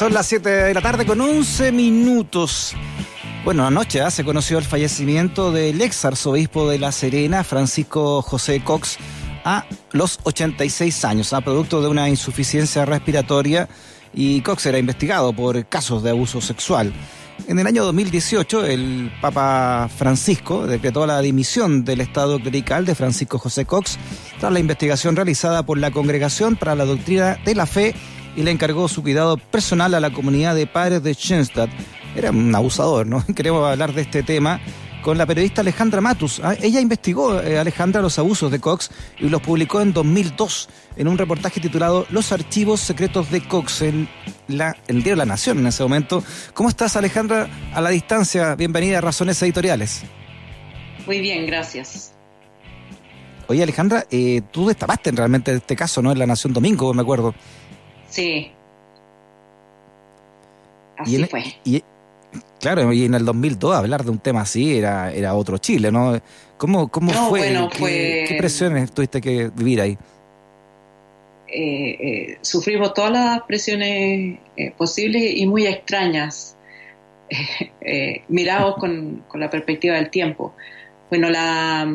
Son las 7 de la tarde con 11 minutos. Bueno, anoche ¿ah? se conoció el fallecimiento del ex arzobispo de La Serena, Francisco José Cox, a los 86 años, a ¿ah? producto de una insuficiencia respiratoria y Cox era investigado por casos de abuso sexual. En el año 2018, el Papa Francisco decretó la dimisión del Estado clerical de Francisco José Cox tras la investigación realizada por la Congregación para la Doctrina de la Fe y le encargó su cuidado personal a la comunidad de padres de Schoenstatt. Era un abusador, ¿no? Queremos hablar de este tema con la periodista Alejandra Matus. Ah, ella investigó, eh, Alejandra, los abusos de Cox y los publicó en 2002 en un reportaje titulado Los archivos secretos de Cox, en la, el diario La Nación en ese momento. ¿Cómo estás, Alejandra, a la distancia? Bienvenida a Razones Editoriales. Muy bien, gracias. Oye, Alejandra, eh, tú destapaste realmente este caso, ¿no? En La Nación Domingo, me acuerdo. Sí. Así fue. Claro, y en el 2002 hablar de un tema así era, era otro Chile, ¿no? ¿Cómo, cómo fue? ¿Qué, presiones tuviste que vivir ahí? Eh, eh, sufrimos todas las presiones eh, posibles y muy extrañas, mirados con, con, la perspectiva del tiempo. Bueno, la,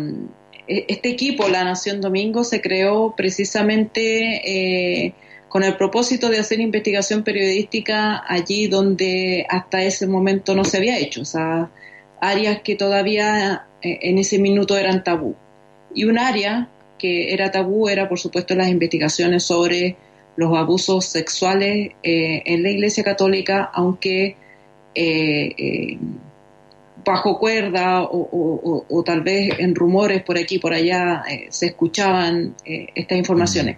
e, este equipo, la Nación Domingo, se creó precisamente con el propósito de hacer investigación periodística allí donde hasta ese momento no se había hecho, o sea, áreas que todavía eh, en ese minuto eran tabú. Y un área que era tabú era, por supuesto, las investigaciones sobre los abusos sexuales eh, en la Iglesia Católica, aunque eh, bajo cuerda o, tal vez en rumores por aquí y por allá se escuchaban estas informaciones.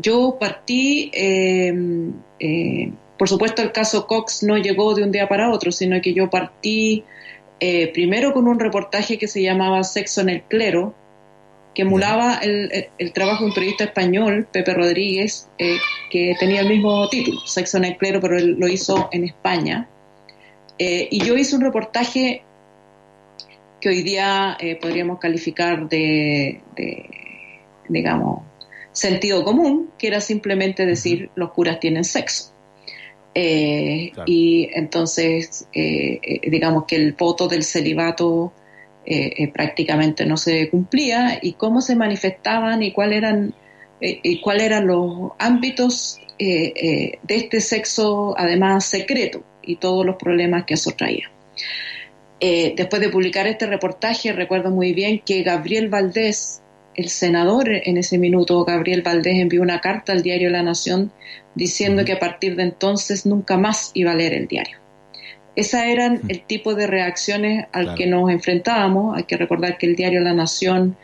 Yo partí, eh, eh, por supuesto el caso Cox no llegó de un día para otro, sino que yo partí eh, primero con un reportaje que se llamaba Sexo en el Clero, que emulaba el, trabajo de un periodista español, Pepe Rodríguez, que tenía el mismo título, Sexo en el Clero, pero él lo hizo en España. y yo hice un reportaje que hoy día podríamos calificar de digamos, sentido común, que era simplemente decir los curas tienen sexo. Eh, y entonces, eh, eh, digamos que el voto del celibato prácticamente no se cumplía y cómo se manifestaban y cuáles eran, y cuáles eran los ámbitos de este sexo, además secreto, y todos los problemas que eso traía. después de publicar este reportaje, recuerdo muy bien que Gabriel Valdés, el senador en ese minuto, Gabriel Valdés, envió una carta al diario La Nación diciendo que a partir de entonces nunca más iba a leer el diario. Esas eran el tipo de reacciones al que nos enfrentábamos. Hay que recordar que el diario La Nación,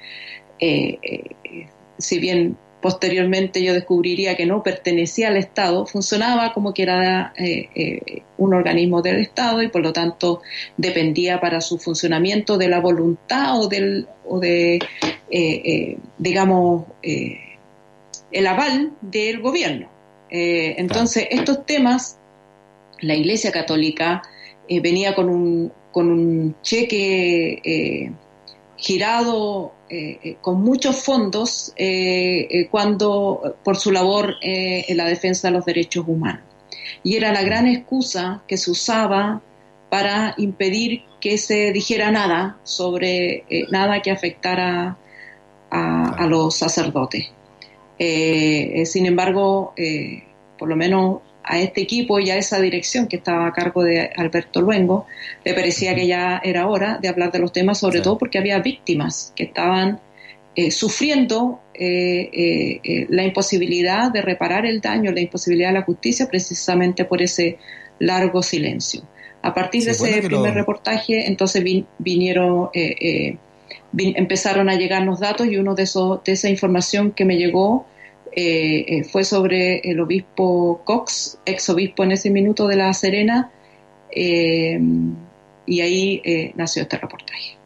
eh, eh, si bien posteriormente yo descubriría que no pertenecía al Estado, funcionaba como que era eh, eh, un organismo del Estado y por lo tanto dependía para su funcionamiento de la voluntad o, del, o de, eh, digamos, el aval del gobierno. entonces, estos temas, la Iglesia Católica venía con un, con un cheque girado eh, eh, con muchos fondos eh, cuando por su labor en la defensa de los derechos humanos. Y era la gran excusa que se usaba para impedir que se dijera nada sobre nada que afectara a, los sacerdotes. sin embargo, por lo menos a este equipo y a esa dirección que estaba a cargo de Alberto Luengo, le parecía que ya era hora de hablar de los temas, sobre todo porque había víctimas que estaban eh, sufriendo eh, eh, la imposibilidad de reparar el daño, la imposibilidad de la justicia, precisamente por ese largo silencio. A partir de ese primer reportaje, entonces vinieron, empezaron a llegarnos datos y uno de, esos, de esa información que me llegó eh, eh, fue sobre el obispo Cox, ex obispo en ese minuto de La Serena, eh, y ahí nació este reportaje.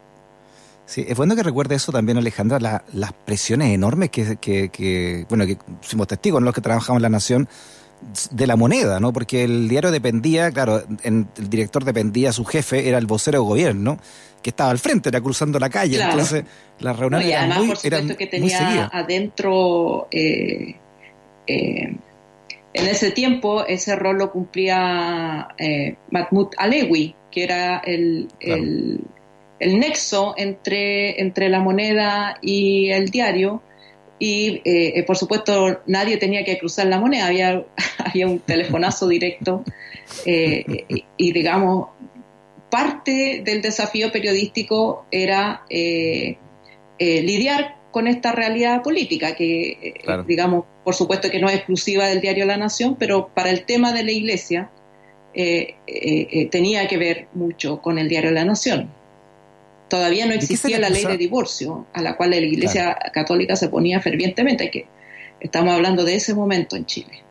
Sí, es bueno que recuerde eso también, Alejandra, las presiones enormes que, que, bueno, que fuimos testigos en los que trabajamos en La Nación de la moneda, ¿no? Porque el diario dependía, claro, el director dependía, su jefe era el vocero de gobierno, que estaba al frente, era cruzando la calle, entonces, entonces las reuniones y además, por supuesto, que tenía adentro eh, eh, En ese tiempo ese rol lo cumplía eh, Mahmoud Alewi, que era el, el, nexo entre, entre la moneda y el diario. Y eh, por supuesto nadie tenía que cruzar la moneda, había, había un telefonazo directo eh, y digamos, parte del desafío periodístico era lidiar con esta realidad política, que digamos, por supuesto que no es exclusiva del diario La Nación, pero para el tema de la Iglesia eh, eh, eh, tenía que ver mucho con el diario La Nación. Todavía no existía la ley de divorcio, a la cual la Iglesia Católica se ponía fervientemente, que estamos hablando de ese momento en Chile.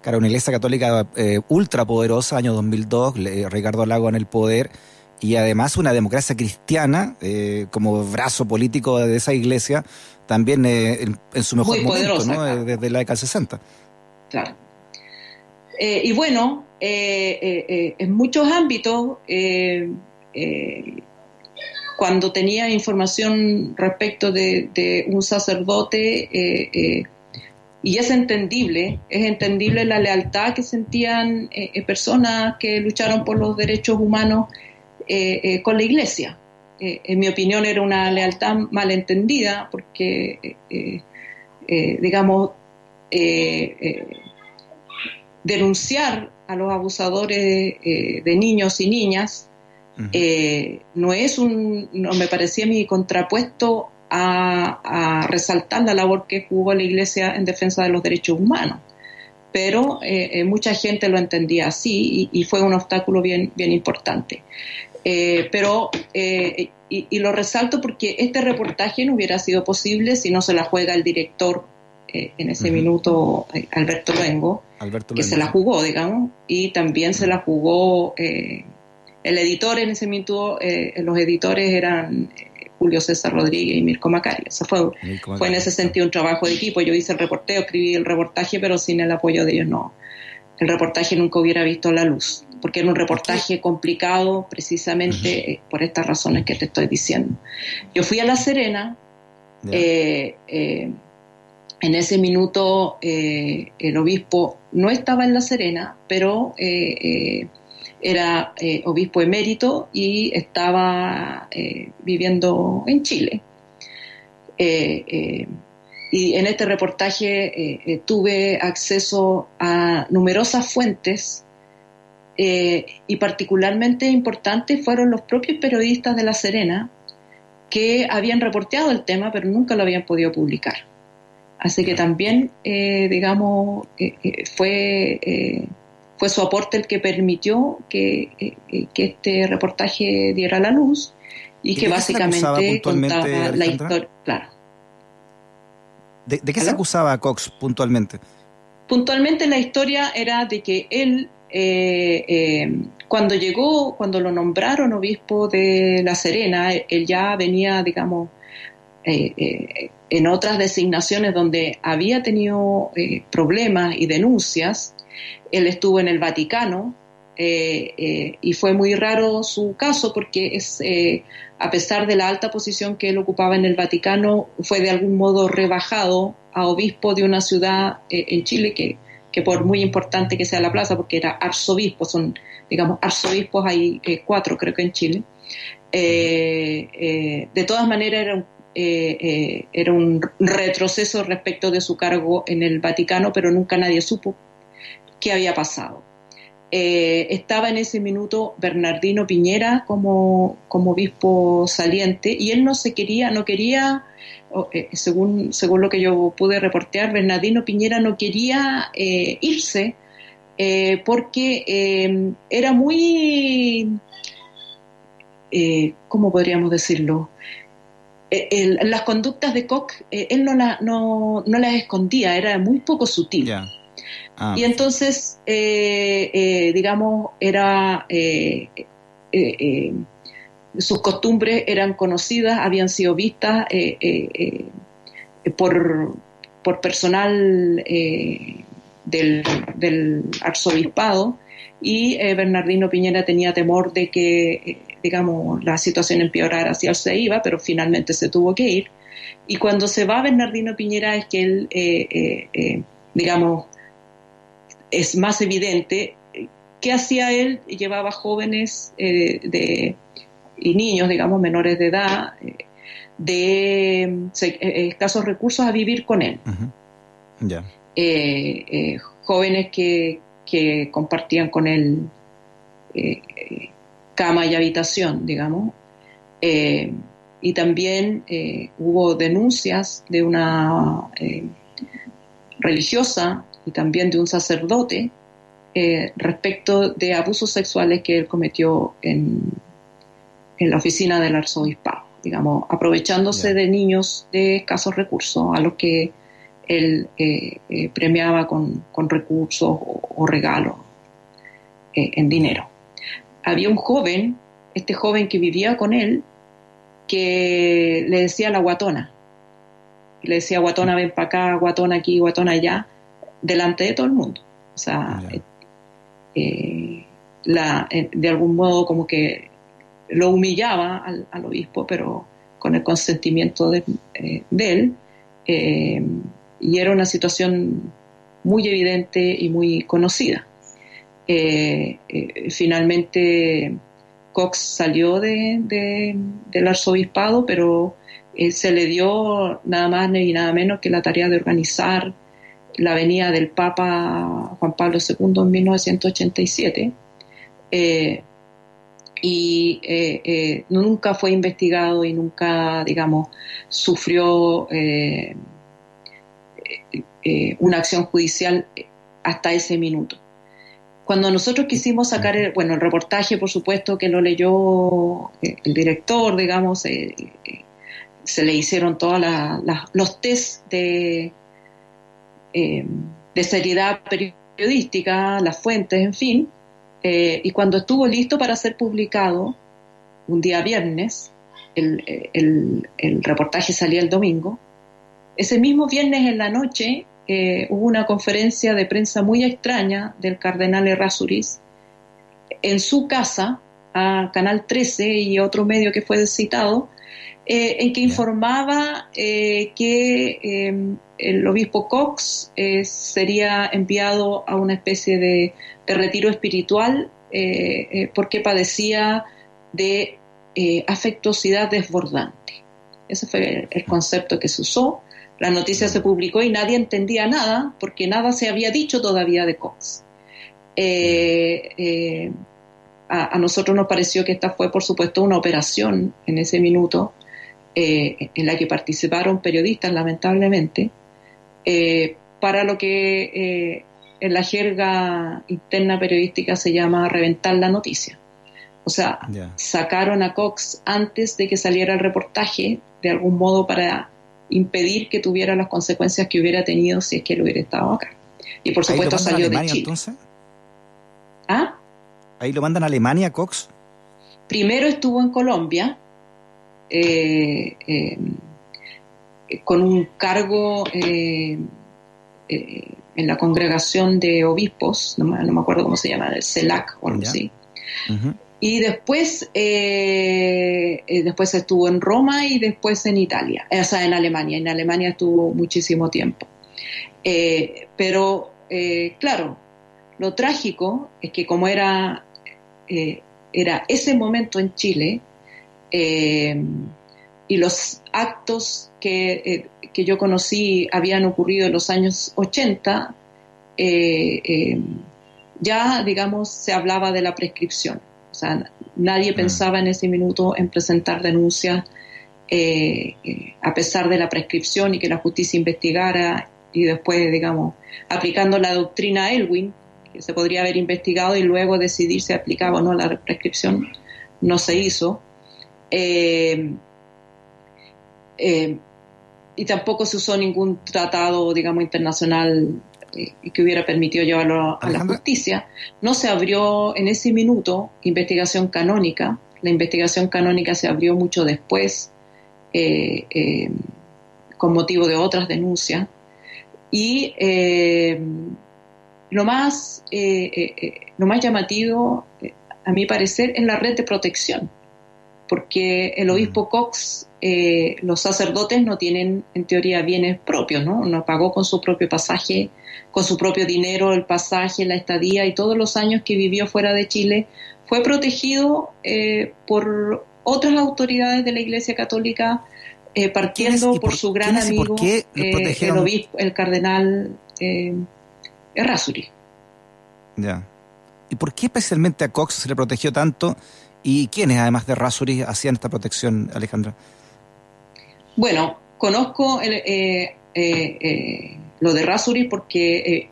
Claro, una Iglesia Católica ultra poderosa, año 2002, Ricardo Lago en el poder, y además una democracia cristiana como brazo político de esa iglesia también eh, en, su mejor momento, ¿no? Eh, desde la década del 60. Claro. Eh, y bueno, en muchos ámbitos, cuando tenía información respecto de, un sacerdote, y es entendible, es entendible la lealtad que sentían personas que lucharon por los derechos humanos con la iglesia. Eh, en mi opinión, era una lealtad malentendida, porque, eh, eh, digamos, denunciar a los abusadores de niños y niñas no es un, no me parecía mi contrapuesto a, resaltar la labor que jugó la Iglesia en defensa de los derechos humanos. Pero mucha gente lo entendía así y, y, fue un obstáculo bien, bien importante. Eh, pero, eh, y, lo resalto porque este reportaje no hubiera sido posible si no se la juega el director eh, en ese minuto, Alberto Luengo, que se la jugó, digamos, y también se la jugó el editor en ese minuto, los editores eran Julio César Rodríguez y Mirko Macari. Eso fue, fue en ese sentido un trabajo de equipo. Yo hice el reporteo, escribí el reportaje, pero sin el apoyo de ellos no. El reportaje nunca hubiera visto la luz porque era un reportaje complicado precisamente eh, por estas razones que te estoy diciendo. Yo fui a La Serena, eh, eh, en ese minuto el obispo no estaba en La Serena, pero era obispo emérito y estaba viviendo en Chile. y en este reportaje tuve acceso a numerosas fuentes eh, y particularmente importantes fueron los propios periodistas de La Serena que habían reporteado el tema pero nunca lo habían podido publicar. Así que también, eh, digamos, eh, fue, fue su aporte el que permitió que, este reportaje diera la luz y que básicamente contaba la historia. Claro. ¿De, qué se acusaba a Cox puntualmente? Puntualmente la historia era de que él eh, eh, cuando llegó, cuando lo nombraron obispo de La Serena, él ya venía, digamos, eh, en otras designaciones donde había tenido problemas y denuncias. Él estuvo en el Vaticano y fue muy raro su caso porque es, a pesar de la alta posición que él ocupaba en el Vaticano, fue de algún modo rebajado a obispo de una ciudad en Chile que que por muy importante que sea la plaza, porque era arzobispo, son, digamos, arzobispos, hay eh, cuatro creo que en Chile, eh, eh, de todas maneras era era un retroceso respecto de su cargo en el Vaticano, pero nunca nadie supo qué había pasado. estaba en ese minuto Bernardino Piñera como, como obispo saliente y él no se quería, no quería eh, según, según lo que yo pude reportear, Bernardino Piñera no quería eh, irse eh, porque era muy, ¿cómo podríamos decirlo? las conductas de Koch, él no, no, no, las escondía, era muy poco sutil. Ah, y entonces, digamos, era sus costumbres eran conocidas, habían sido vistas eh, eh, eh, por, personal del, arzobispado y Bernardino Piñera tenía temor de que, digamos, la situación empeorara si él se iba, pero finalmente se tuvo que ir. Y cuando se va Bernardino Piñera es que él, digamos, es más evidente. ¿Qué hacía él? Llevaba jóvenes de, y niños, digamos, menores de edad, de escasos recursos a vivir con él. jóvenes que, que, compartían con él cama y habitación, digamos. Eh, y también eh, hubo denuncias de una eh, religiosa y también de un sacerdote respecto de abusos sexuales que él cometió en, en la oficina del arzobispado, digamos, aprovechándose de niños de escasos recursos a los que él premiaba con, recursos o regalos en dinero. Había un joven, este joven que vivía con él, que le decía la guatona. Le decía guatona, ven para acá, guatona aquí, guatona allá, delante de todo el mundo. O sea, eh, eh, eh, de algún modo como que lo humillaba al, obispo, pero con el consentimiento de, él. y era una situación muy evidente y muy conocida. Finalmente Cox salió de, del arzobispado, pero se le dio nada más ni nada menos que la tarea de organizar la venida del Papa Juan Pablo II en 1987. y nunca fue investigado y nunca, digamos, sufrió una acción judicial hasta ese minuto. Cuando nosotros quisimos sacar, bueno, el reportaje, por supuesto, que lo leyó eh, el director, digamos, eh, eh, se le hicieron todos los test de, de seriedad periodística, las fuentes, en fin, y cuando estuvo listo para ser publicado, un día viernes, el, el reportaje salía el domingo, ese mismo viernes en la noche eh, hubo una conferencia de prensa muy extraña del cardenal Errázuriz en su casa, a Canal 13 y otro medio que fue citado, eh, en que informaba eh, que el obispo Cox sería enviado a una especie de, de retiro espiritual porque padecía de afectuosidad desbordante. Ese fue el concepto que se usó. La noticia se publicó y nadie entendía nada porque nada se había dicho todavía de Cox. Eh, eh, a, nosotros nos pareció que esta fue, por supuesto, una operación en ese minuto eh, en la que participaron periodistas, lamentablemente, para lo que en la jerga interna periodística se llama reventar la noticia. O sea, sacaron a Cox antes de que saliera el reportaje, de algún modo para impedir que tuviera las consecuencias que hubiera tenido si es que él hubiera estado acá. Y por supuesto salió de Chile. Entonces? ¿Ah? ¿Ahí lo mandan a Alemania, Cox? Primero estuvo en Colombia, eh, eh, con un cargo eh, en la congregación de obispos, no me, acuerdo cómo se llama, el CELAC o algo así. Y después, después estuvo en Roma y después en Italia, o sea, en Alemania. En Alemania estuvo muchísimo tiempo. Pero, claro, lo trágico es que como era, era ese momento en Chile, y los actos que, que, yo conocí habían ocurrido en los años 80, ya, digamos, se hablaba de la prescripción. O sea, nadie mm. pensaba en ese minuto en presentar denuncias eh, eh, a pesar de la prescripción y que la justicia investigara y después, digamos, aplicando la doctrina Elwin, que se podría haber investigado y luego decidir si aplicaba o no la prescripción, no se hizo. Eh, y tampoco se usó ningún tratado, digamos, internacional y que hubiera permitido llevarlo a la justicia. No se abrió en ese minuto investigación canónica. La investigación canónica se abrió mucho después eh, eh, con motivo de otras denuncias. Y eh, lo, más, lo más llamativo, a mi parecer, es la red de protección. Porque el obispo mm. Cox, eh, los sacerdotes no tienen en teoría bienes propios, ¿no? No pagó con su propio pasaje, con su propio dinero el pasaje, la estadía y todos los años que vivió fuera de Chile, fue protegido eh, por otras autoridades de la Iglesia Católica, eh, partiendo por, su gran amigo, el obispo, el cardenal Errázuri. Ya. ¿Y por qué especialmente a Cox se le protegió tanto? ¿Y quiénes, además de Rasuri, hacían esta protección, Alejandra? Bueno, conozco eh, eh, eh, lo de Rasuri porque,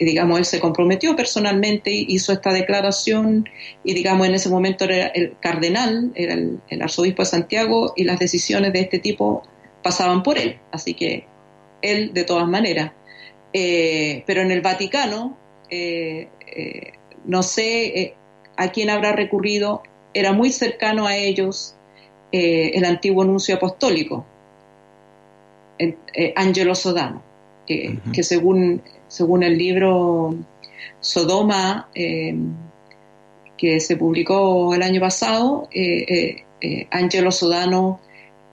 digamos, él se comprometió personalmente, hizo esta declaración y, digamos, en ese momento era el cardenal, era el, arzobispo de Santiago y las decisiones de este tipo pasaban por él. Así que él, de todas maneras. pero en el Vaticano, no sé a quién habrá recurrido era muy cercano a ellos eh, el antiguo nuncio apostólico, eh, Angelo Sodano, que, según, según el libro Sodoma, eh, que se publicó el año pasado, Angelo Sodano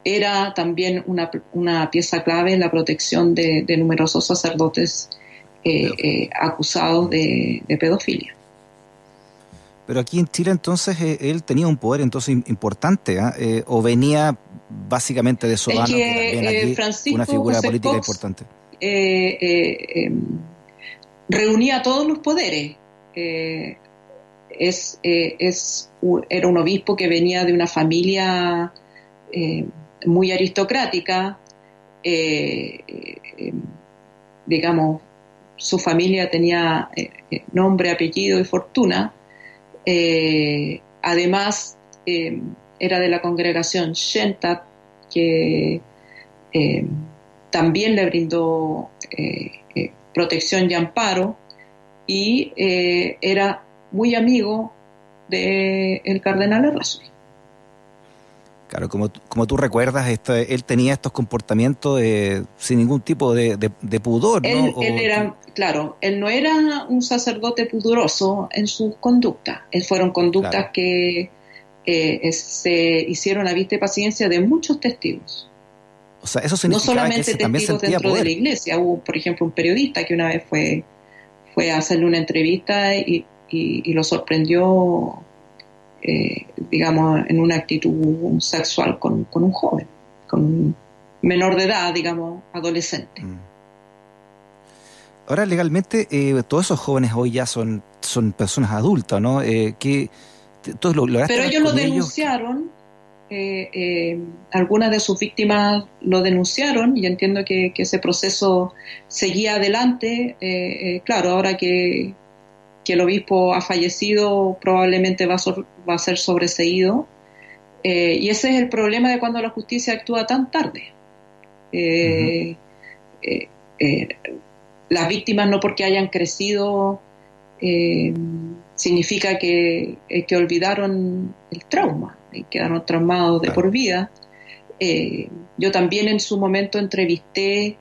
era también una, pieza clave en la protección de, numerosos sacerdotes acusados de pedofilia. Pero aquí en Chile entonces eh, él tenía un poder entonces importante, ¿ah? eh, o venía básicamente de Solano, que, eh, una figura política importante. Em, reunía todos los poderes. es, es, era un obispo que venía de una familia muy aristocrática, em, digamos, su familia tenía nombre, apellido y fortuna, eh, además, eh, era de la congregación Shentat, que eh, también le brindó protección y amparo, y era muy amigo del cardenal Errázuriz. Claro, como, como tú recuerdas, él tenía estos comportamientos sin ningún tipo de, pudor, ¿no? Él, era, claro, él no era un sacerdote pudoroso en su conducta. Él fueron conductas que eh, se hicieron a vista y paciencia de muchos testigos. O sea, eso no solamente testigos dentro de la iglesia. Hubo, por ejemplo, un periodista que una vez fue, fue a hacerle una entrevista y, y lo sorprendió eh, digamos, en una actitud sexual con, un joven, con un menor de edad, digamos, adolescente. Mm. Ahora, legalmente, eh, todos esos jóvenes hoy ya son, son personas adultas, ¿no? Eh, que, lo, Pero ellos lo denunciaron, algunas de sus víctimas lo denunciaron y entiendo que, que ese proceso seguía adelante. claro, ahora que, que el obispo ha fallecido, probablemente va a, va a ser sobreseído. Eh, y ese es el problema de cuando la justicia actúa tan tarde. Eh, eh, las víctimas no porque hayan crecido significa que, que, olvidaron el trauma y quedaron traumados de por vida. yo también en su momento entrevisté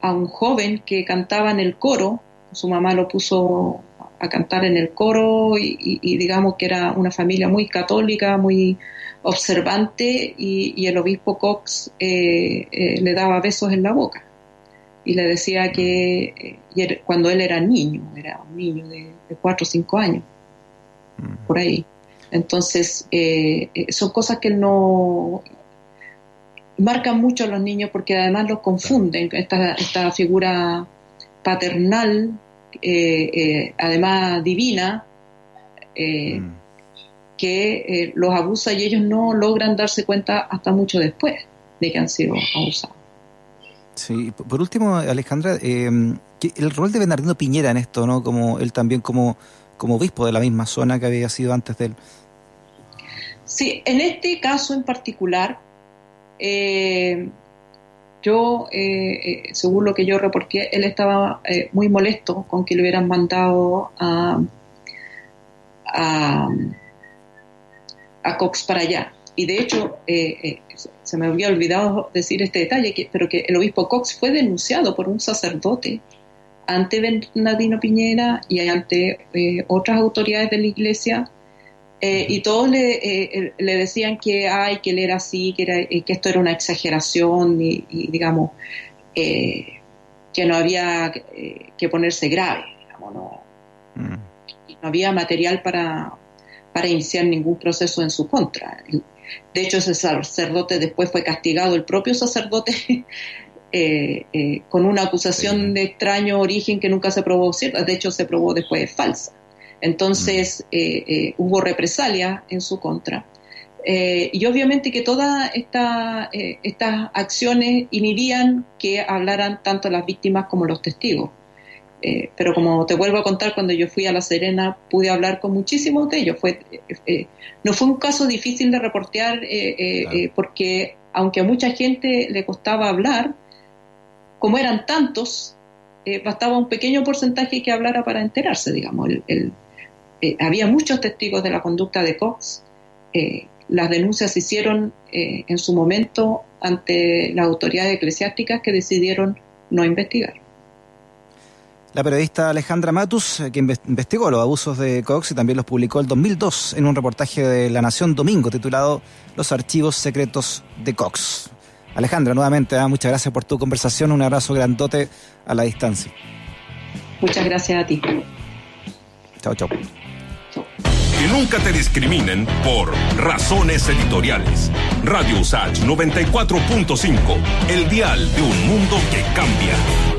a un joven que cantaba en el coro, su mamá lo puso a cantar en el coro y, digamos que era una familia muy católica, muy observante y, el obispo Cox eh, eh, le daba besos en la boca y le decía que eh, cuando él era niño, era un niño de, cuatro o cinco años, mm. por ahí. Entonces, son cosas que no marcan mucho a los niños porque además los confunden, esta, esta figura paternal eh, eh, además divina, eh, mm. que los abusa y ellos no logran darse cuenta hasta mucho después de que han sido abusados. Sí, por último, Alejandra, el rol de Bernardino Piñera en esto, ¿no? Como él también como, como obispo de la misma zona que había sido antes de él. Sí, en este caso en particular, yo, eh, eh, según lo que yo reporté, él estaba eh, muy molesto con que le hubieran mandado a, a, Cox para allá. Y de hecho, se me había olvidado decir este detalle, pero que el obispo Cox fue denunciado por un sacerdote ante Bernardino Piñera y ante otras autoridades de la iglesia Eh, y todos le, eh, le, decían que, ay, que él era así, que, era, que esto era una exageración y, digamos, que no había que ponerse grave, digamos, no, mm. no había material para, para iniciar ningún proceso en su contra. De hecho, ese sacerdote después fue castigado, el propio sacerdote, con una acusación de extraño origen que nunca se probó cierta, de hecho se probó después falsa. Entonces eh, eh, hubo represalia en su contra. Eh, y obviamente que todas esta, estas acciones inhibían que hablaran tanto las víctimas como los testigos. pero como te vuelvo a contar, cuando yo fui a La Serena pude hablar con muchísimos de ellos. Fue, no fue un caso difícil de reportear porque aunque a mucha gente le costaba hablar, como eran tantos, bastaba un pequeño porcentaje que hablara para enterarse, digamos. el, eh, había muchos testigos de la conducta de Cox. Eh, las denuncias se hicieron eh, en su momento ante las autoridades eclesiásticas que decidieron no investigar. La periodista Alejandra Matus, que investigó los abusos de Cox y también los publicó el 2002 en un reportaje de La Nación Domingo titulado Los archivos secretos de Cox. Alejandra, nuevamente, ah, muchas gracias por tu conversación. Un abrazo grandote a la distancia. Muchas gracias a ti. Chao, chao. Que nunca te discriminen por razones editoriales. Radio USACH 94.5, el dial de un mundo que cambia.